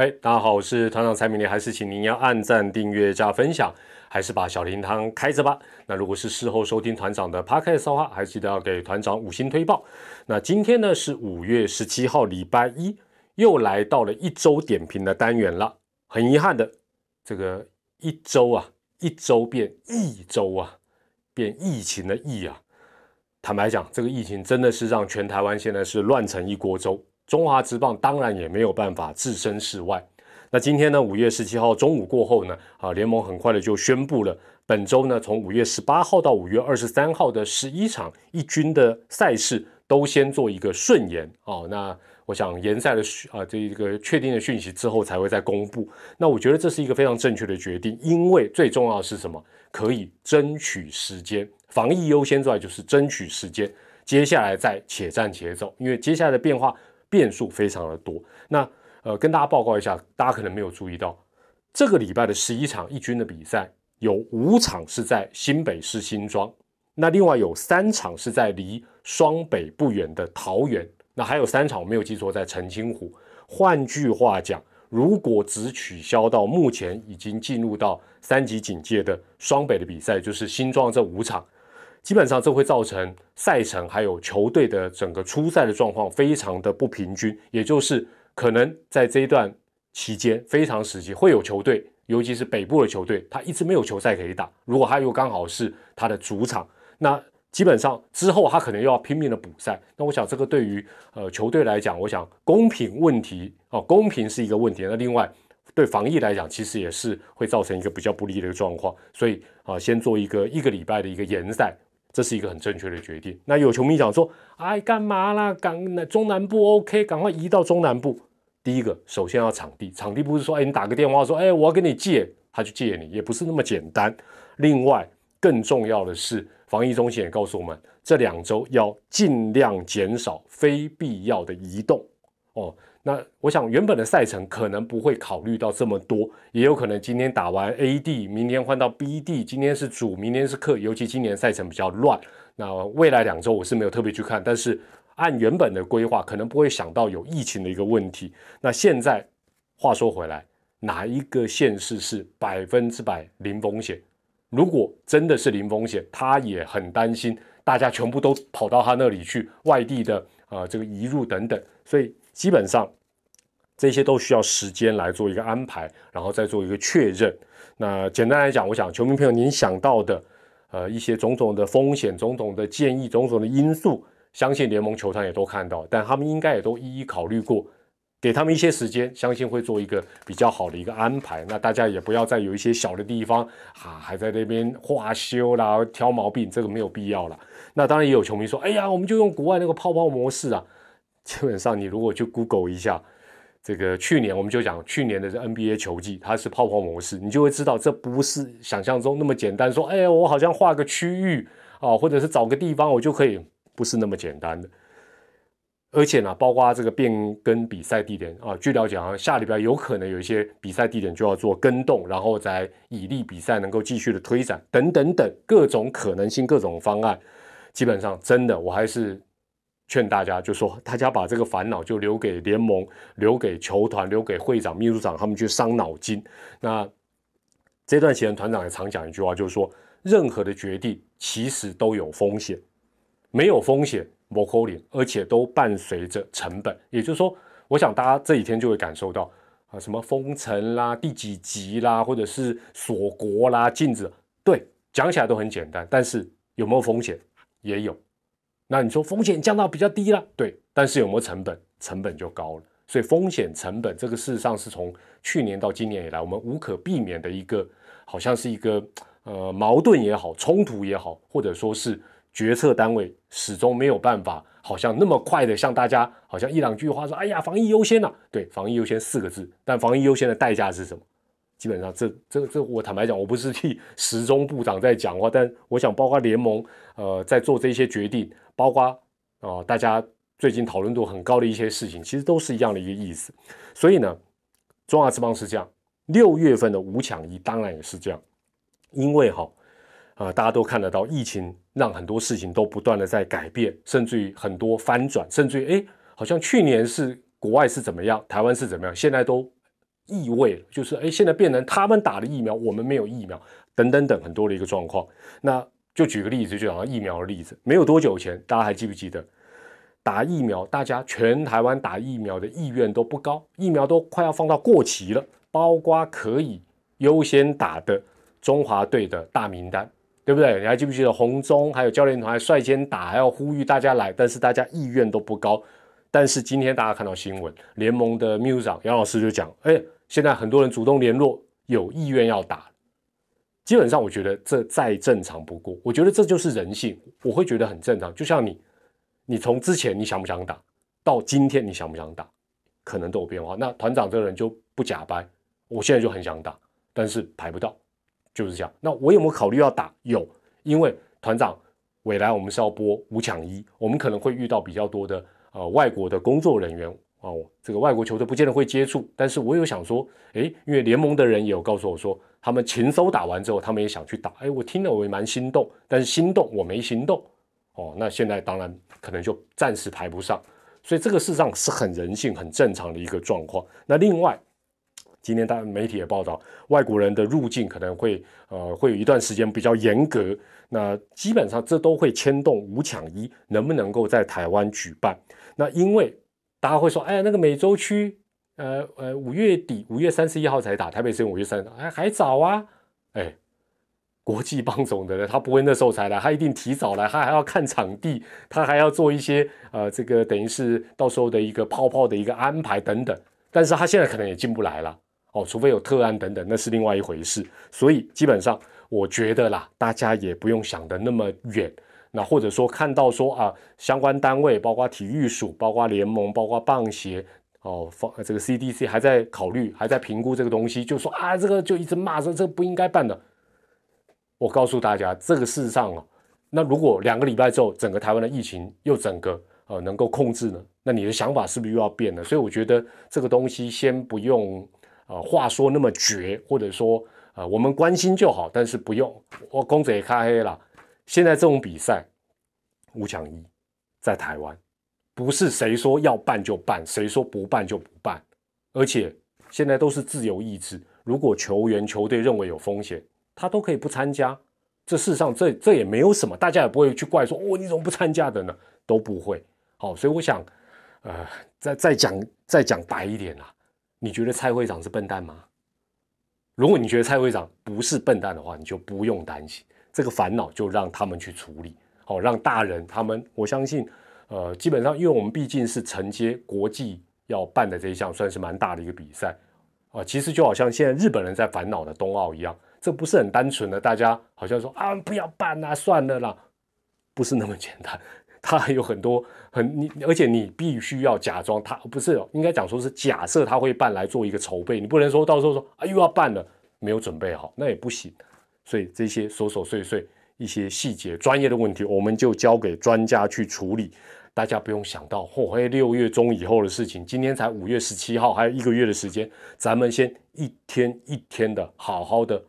哎，大家好，我是团长蔡明丽，还是请您要按赞、订阅、加分享，还是把小铃铛开着吧。那如果是事后收听团长的 podcast 的话，还记得要给团长五星推报。那今天呢是五月十七号，礼拜一，又来到了一周点评的单元了。很遗憾的，这个一周啊，一周变一周啊，变疫情的疫啊。坦白讲，这个疫情真的是让全台湾现在是乱成一锅粥。中华职棒当然也没有办法置身事外。那今天呢，五月十七号中午过后呢，啊，联盟很快的就宣布了，本周呢，从五月十八号到五月二十三号的十一场一军的赛事都先做一个顺延哦。那我想延赛的啊这一个确定的讯息之后才会再公布。那我觉得这是一个非常正确的决定，因为最重要的是什么？可以争取时间，防疫优先之外就是争取时间。接下来再且战且走，因为接下来的变化。变数非常的多，那呃，跟大家报告一下，大家可能没有注意到，这个礼拜的十一场一军的比赛，有五场是在新北市新庄，那另外有三场是在离双北不远的桃园，那还有三场我没有记错在澄清湖。换句话讲，如果只取消到目前已经进入到三级警戒的双北的比赛，就是新庄这五场。基本上这会造成赛程还有球队的整个出赛的状况非常的不平均，也就是可能在这一段期间非常时期会有球队，尤其是北部的球队，他一直没有球赛可以打。如果他又刚好是他的主场，那基本上之后他可能又要拼命的补赛。那我想这个对于呃球队来讲，我想公平问题哦，公平是一个问题。那另外对防疫来讲，其实也是会造成一个比较不利的一个状况。所以啊，先做一个一个礼拜的一个延赛。这是一个很正确的决定。那有球迷讲说：“哎，干嘛啦？港中南部 OK，赶快移到中南部。”第一个，首先要场地，场地不是说，哎，你打个电话说，哎，我要跟你借，他就借你，也不是那么简单。另外，更重要的是，防疫中心也告诉我们，这两周要尽量减少非必要的移动哦。那我想，原本的赛程可能不会考虑到这么多，也有可能今天打完 A D，，明天换到 B D，，今天是主，明天是客，尤其今年赛程比较乱。那未来两周我是没有特别去看，但是按原本的规划，可能不会想到有疫情的一个问题。那现在话说回来，哪一个县市是百分之百零风险？如果真的是零风险，他也很担心大家全部都跑到他那里去，外地的啊这个移入等等，所以。基本上，这些都需要时间来做一个安排，然后再做一个确认。那简单来讲，我想球迷朋友您想到的，呃，一些种种的风险、种种的建议、种种的因素，相信联盟球团也都看到，但他们应该也都一一考虑过，给他们一些时间，相信会做一个比较好的一个安排。那大家也不要再有一些小的地方啊，还在那边画修啦、挑毛病，这个没有必要了。那当然也有球迷说，哎呀，我们就用国外那个泡泡模式啊。基本上，你如果去 Google 一下，这个去年我们就讲去年的 NBA 球季，它是泡泡模式，你就会知道这不是想象中那么简单。说，哎，我好像画个区域啊，或者是找个地方，我就可以，不是那么简单的。而且呢，包括这个变更比赛地点啊，据了解，啊，下礼拜有可能有一些比赛地点就要做更动，然后再以利比赛能够继续的推展，等等等各种可能性、各种方案，基本上真的，我还是。劝大家就说，大家把这个烦恼就留给联盟，留给球团，留给会长、秘书长他们去伤脑筋。那这段时间，团长也常讲一句话，就是说，任何的决定其实都有风险，没有风险不可能，而且都伴随着成本。也就是说，我想大家这几天就会感受到啊，什么封城啦、第几集啦，或者是锁国啦、禁止，对，讲起来都很简单，但是有没有风险？也有。那你说风险降到比较低了，对，但是有没有成本？成本就高了。所以风险成本这个事实上是从去年到今年以来，我们无可避免的一个，好像是一个呃矛盾也好，冲突也好，或者说是决策单位始终没有办法，好像那么快的向大家，好像一两句话说，哎呀，防疫优先呐，对，防疫优先四个字，但防疫优先的代价是什么？基本上，这、这、这，我坦白讲，我不是替 时钟部长在讲话，但我想，包括联盟，呃，在做这些决定，包括啊，大家最近讨论度很高的一些事情，其实都是一样的一个意思。所以呢，中华之邦是这样，六月份的五抢一当然也是这样，因为哈，啊，大家都看得到，疫情让很多事情都不断的在改变，甚至于很多翻转，甚至于哎，好像去年是国外是怎么样，台湾是怎么样，现在都。意味，就是哎，现在变成他们打了疫苗，我们没有疫苗，等等等很多的一个状况。那就举个例子，就讲疫苗的例子，没有多久前，大家还记不记得打疫苗？大家全台湾打疫苗的意愿都不高，疫苗都快要放到过期了，包括可以优先打的中华队的大名单。对不对？你还记不记得红中还有教练团率先打，还要呼吁大家来，但是大家意愿都不高。但是今天大家看到新闻，联盟的秘书长杨老师就讲：，哎，现在很多人主动联络，有意愿要打。基本上我觉得这再正常不过，我觉得这就是人性，我会觉得很正常。就像你，你从之前你想不想打，到今天你想不想打，可能都有变化。那团长这个人就不假掰，我现在就很想打，但是排不到。就是这样。那我有没有考虑要打？有，因为团长未来我们是要播五抢一，我们可能会遇到比较多的呃外国的工作人员哦，这个外国球队不见得会接触。但是我有想说，哎，因为联盟的人也有告诉我说，他们禽收打完之后，他们也想去打。哎，我听了我也蛮心动，但是心动我没行动哦。那现在当然可能就暂时排不上，所以这个事实上是很人性、很正常的一个状况。那另外。今天，大媒体也报道，外国人的入境可能会，呃，会有一段时间比较严格。那基本上，这都会牵动五抢一能不能够在台湾举办。那因为大家会说，哎，那个美洲区，呃呃，五月底，五月三十一号才打，台北是五月三，哎，还早啊。哎，国际棒总的人，他不会那时候才来，他一定提早来，他还要看场地，他还要做一些，呃，这个等于是到时候的一个泡泡的一个安排等等。但是他现在可能也进不来了。哦，除非有特案等等，那是另外一回事。所以基本上，我觉得啦，大家也不用想的那么远。那或者说看到说啊，相关单位，包括体育署、包括联盟、包括棒协，哦，放这个 CDC 还在考虑，还在评估这个东西，就说啊，这个就一直骂说这不应该办的。我告诉大家，这个事实上哦，那如果两个礼拜之后，整个台湾的疫情又整个呃能够控制呢，那你的想法是不是又要变了？所以我觉得这个东西先不用。啊，话说那么绝，或者说，啊，我们关心就好，但是不用。我公子也开黑了。现在这种比赛五强一，在台湾，不是谁说要办就办，谁说不办就不办，而且现在都是自由意志。如果球员、球队认为有风险，他都可以不参加。这事实上，这这也没有什么，大家也不会去怪说，哦，你怎么不参加的呢？都不会。好，所以我想，呃，再再讲再讲白一点啦。你觉得蔡会长是笨蛋吗？如果你觉得蔡会长不是笨蛋的话，你就不用担心这个烦恼，就让他们去处理。好，让大人他们，我相信，呃，基本上，因为我们毕竟是承接国际要办的这一项，算是蛮大的一个比赛啊。其实就好像现在日本人在烦恼的冬奥一样，这不是很单纯的，大家好像说啊，不要办啊，算了啦，不是那么简单。他还有很多很你，而且你必须要假装他不是，应该讲说是假设他会办来做一个筹备，你不能说到时候说啊又要办了没有准备好，那也不行。所以这些琐琐碎碎一些细节专业的问题，我们就交给专家去处理，大家不用想到后会六月中以后的事情，今天才五月十七号，还有一个月的时间，咱们先一天一天的好好的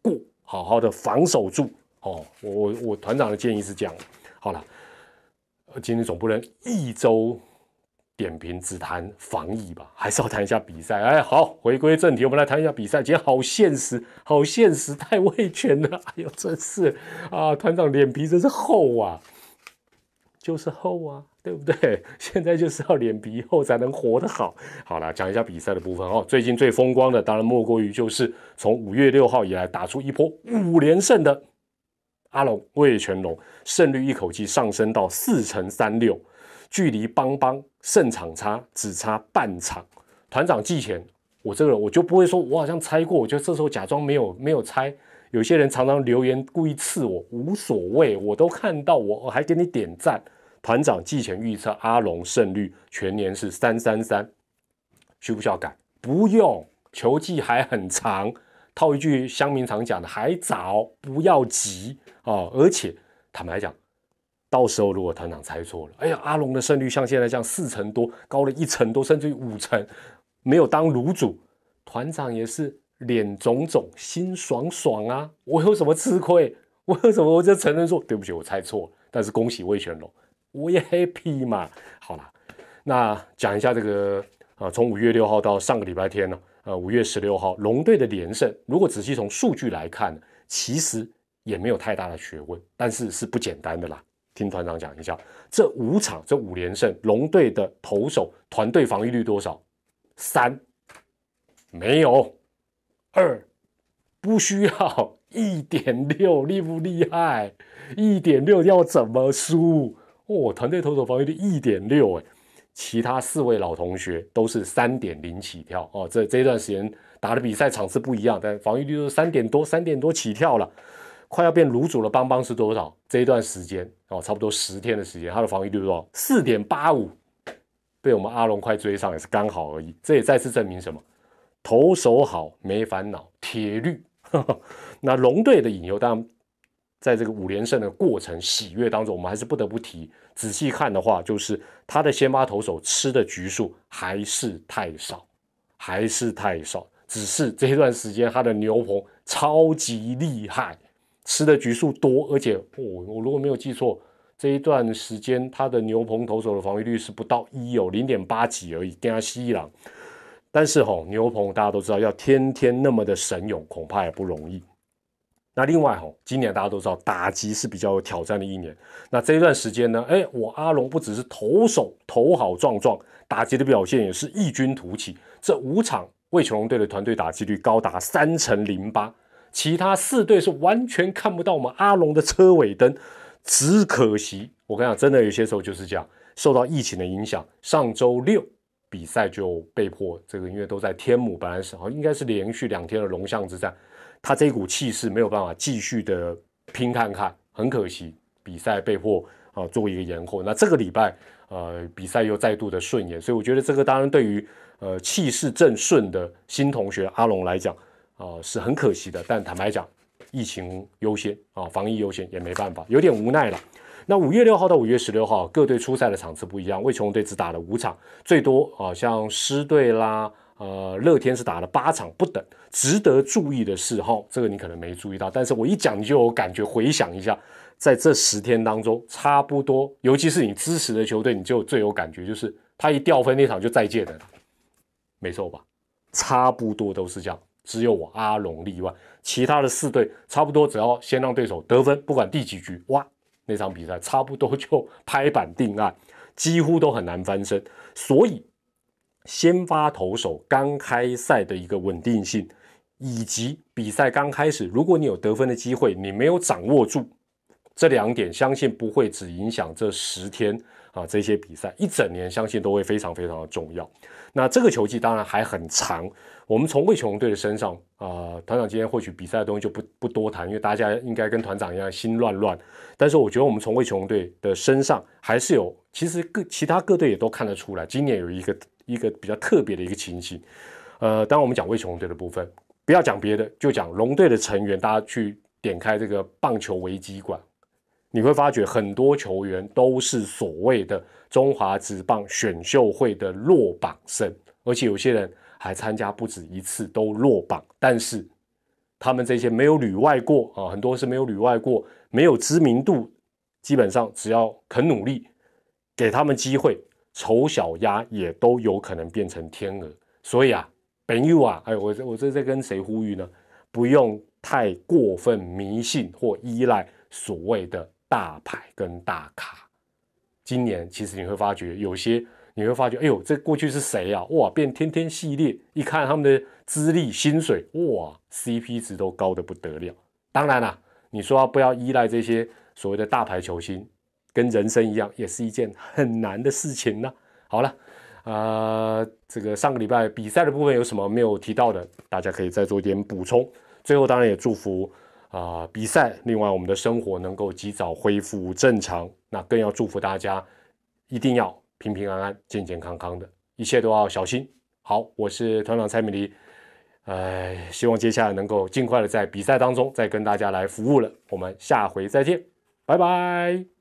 过，好好的防守住哦。我我我团长的建议是这样，好了。今天总不能一周点评只谈防疫吧，还是要谈一下比赛。哎，好，回归正题，我们来谈一下比赛。今天好现实，好现实，太畏权了。哎呦，真是啊，团长脸皮真是厚啊，就是厚啊，对不对？现在就是要脸皮厚才能活得好。好了，讲一下比赛的部分哦。最近最风光的，当然莫过于就是从五月六号以来打出一波五连胜的。阿龙魏全龙胜率一口气上升到四乘三六，距离邦邦胜场差只差半场。团长季前，我这个人我就不会说，我好像猜过，我就这时候假装没有没有猜。有些人常常留言故意刺我，无所谓，我都看到，我我还给你点赞。团长季前预测阿龙胜率全年是三三三，需不需要改？不用，球季还很长。套一句乡民常讲的，还早，不要急啊！而且坦白讲，到时候如果团长猜错了，哎呀，阿龙的胜率像现在这样四成多，高了一成多，甚至于五成，没有当卤主，团长也是脸肿肿，心爽爽啊！我有什么吃亏？我有什么？我就承认说对不起，我猜错了。但是恭喜魏全龙，我也 happy 嘛。好了，那讲一下这个啊，从五月六号到上个礼拜天呢，呃，五月十六号，龙队的连胜，如果仔细从数据来看，其实也没有太大的学问，但是是不简单的啦。听团长讲一下，这五场这五连胜，龙队的投手团队防御率多少？三，没有，二，不需要，一点六，厉不厉害？一点六要怎么输？哦，团队投手防御率一点六，哎，其他四位老同学都是三点零起跳哦。这这段时间打的比赛场次不一样，但防御率都是三点多，三点多起跳了。快要变卤煮了，邦邦是多少？这一段时间哦，差不多十天的时间，他的防御率多少？四点八五，被我们阿龙快追上也是刚好而已。这也再次证明什么？投手好没烦恼，铁律。那龙队的引诱，当然在这个五连胜的过程喜悦当中，我们还是不得不提。仔细看的话，就是他的先发投手吃的局数还是太少，还是太少。只是这一段时间他的牛棚超级厉害。吃的局数多，而且我我如果没有记错，这一段时间他的牛棚投手的防御率是不到一有零点八几而已，跟他西朗。但是吼牛棚大家都知道，要天天那么的神勇，恐怕也不容易。那另外吼，今年大家都知道打击是比较有挑战的一年。那这一段时间呢，哎，我阿龙不只是投手投好壮壮，打击的表现也是异军突起。这五场魏球龙队的团队打击率高达三成零八。其他四队是完全看不到我们阿龙的车尾灯，只可惜我跟你讲，真的有些时候就是这样，受到疫情的影响，上周六比赛就被迫这个，因为都在天母，本来是好应该是连续两天的龙象之战，他这一股气势没有办法继续的拼看看，很可惜，比赛被迫啊做一个延后。那这个礼拜呃比赛又再度的顺延，所以我觉得这个当然对于呃气势正顺的新同学阿龙来讲。啊，是很可惜的，但坦白讲，疫情优先啊，防疫优先也没办法，有点无奈了。那五月六号到五月十六号，各队出赛的场次不一样，魏琼队只打了五场，最多啊，像狮队啦，呃，乐天是打了八场不等。值得注意的是，哈，这个你可能没注意到，但是我一讲你就有感觉，回想一下，在这十天当中，差不多，尤其是你支持的球队，你就最有感觉，就是他一掉分那场就再见了，没错吧？差不多都是这样。只有我阿龙例外，其他的四队差不多，只要先让对手得分，不管第几局，哇，那场比赛差不多就拍板定案，几乎都很难翻身。所以，先发投手刚开赛的一个稳定性，以及比赛刚开始，如果你有得分的机会，你没有掌握住这两点，相信不会只影响这十天啊，这些比赛一整年，相信都会非常非常的重要。那这个球季当然还很长。我们从魏琼队的身上啊，团长今天获取比赛的东西就不不多谈，因为大家应该跟团长一样心乱乱。但是我觉得我们从魏琼队的身上还是有，其实各其他各队也都看得出来，今年有一个一个比较特别的一个情形。呃，当我们讲魏琼队的部分，不要讲别的，就讲龙队的成员，大家去点开这个棒球危机馆，你会发觉很多球员都是所谓的中华职棒选秀会的落榜生，而且有些人。还参加不止一次都落榜，但是他们这些没有旅外过啊，很多是没有旅外过，没有知名度，基本上只要肯努力，给他们机会，丑小鸭也都有可能变成天鹅。所以啊，本友啊，哎，我我这在跟谁呼吁呢？不用太过分迷信或依赖所谓的大牌跟大咖。今年其实你会发觉有些。你会发觉，哎呦，这过去是谁呀？哇，变天天系列，一看他们的资历、薪水，哇，CP 值都高的不得了。当然啦，你说不要依赖这些所谓的大牌球星，跟人生一样，也是一件很难的事情呢。好了，啊，这个上个礼拜比赛的部分有什么没有提到的？大家可以再做一点补充。最后，当然也祝福啊比赛，另外我们的生活能够及早恢复正常。那更要祝福大家，一定要。平平安安、健健康康的，一切都要小心。好，我是团长蔡米黎，哎，希望接下来能够尽快的在比赛当中再跟大家来服务了。我们下回再见，拜拜。